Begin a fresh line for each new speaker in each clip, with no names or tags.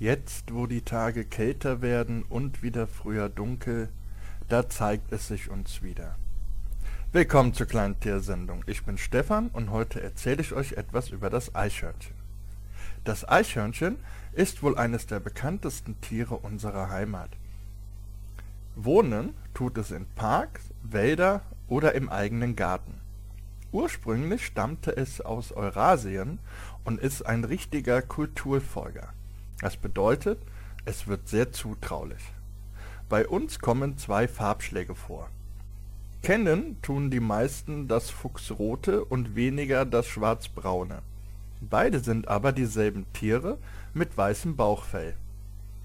Jetzt, wo die Tage kälter werden und wieder früher dunkel, da zeigt es sich uns wieder. Willkommen zur kleinen Tiersendung. Ich bin Stefan und heute erzähle ich euch etwas über das Eichhörnchen. Das Eichhörnchen ist wohl eines der bekanntesten Tiere unserer Heimat. Wohnen tut es in Parks, Wälder oder im eigenen Garten. Ursprünglich stammte es aus Eurasien und ist ein richtiger Kulturfolger. Das bedeutet, es wird sehr zutraulich. Bei uns kommen zwei Farbschläge vor. Kennen tun die meisten das Fuchsrote und weniger das Schwarzbraune. Beide sind aber dieselben Tiere mit weißem Bauchfell.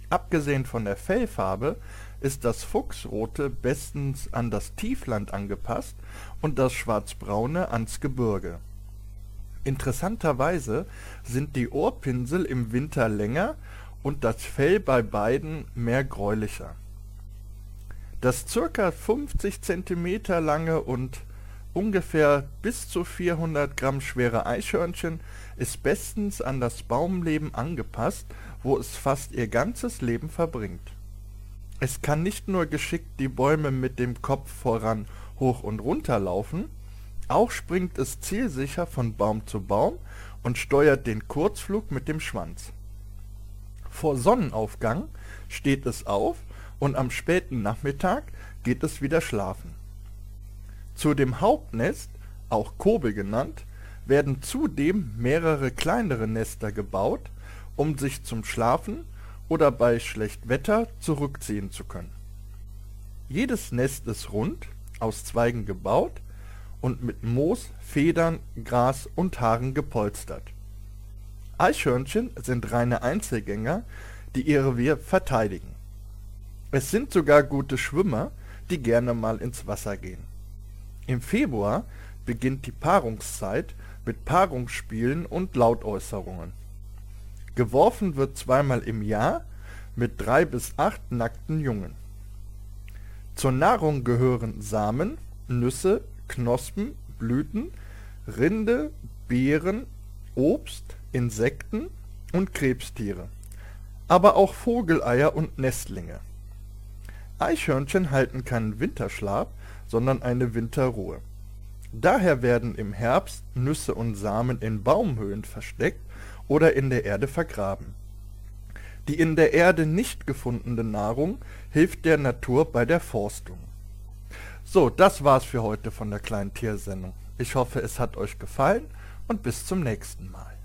Abgesehen von der Fellfarbe ist das Fuchsrote bestens an das Tiefland angepasst und das Schwarzbraune ans Gebirge. Interessanterweise sind die Ohrpinsel im Winter länger und das Fell bei beiden mehr gräulicher. Das ca. 50 cm lange und ungefähr bis zu 400 Gramm schwere Eichhörnchen ist bestens an das Baumleben angepasst, wo es fast ihr ganzes Leben verbringt. Es kann nicht nur geschickt die Bäume mit dem Kopf voran hoch und runter laufen, auch springt es zielsicher von Baum zu Baum und steuert den Kurzflug mit dem Schwanz. Vor Sonnenaufgang steht es auf und am späten Nachmittag geht es wieder schlafen. Zu dem Hauptnest, auch Kobe genannt, werden zudem mehrere kleinere Nester gebaut, um sich zum Schlafen oder bei schlecht Wetter zurückziehen zu können. Jedes Nest ist rund, aus Zweigen gebaut und mit Moos, Federn, Gras und Haaren gepolstert. Eichhörnchen sind reine Einzelgänger, die ihr Revier verteidigen. Es sind sogar gute Schwimmer, die gerne mal ins Wasser gehen. Im Februar beginnt die Paarungszeit mit Paarungsspielen und Lautäußerungen. Geworfen wird zweimal im Jahr mit drei bis acht nackten Jungen. Zur Nahrung gehören Samen, Nüsse, Knospen, Blüten, Rinde, Beeren, Obst, Insekten und Krebstiere, aber auch Vogeleier und Nestlinge. Eichhörnchen halten keinen Winterschlaf, sondern eine Winterruhe. Daher werden im Herbst Nüsse und Samen in Baumhöhlen versteckt oder in der Erde vergraben. Die in der Erde nicht gefundene Nahrung hilft der Natur bei der Forstung. So, das war's für heute von der kleinen Tiersendung. Ich hoffe, es hat euch gefallen und bis zum nächsten Mal.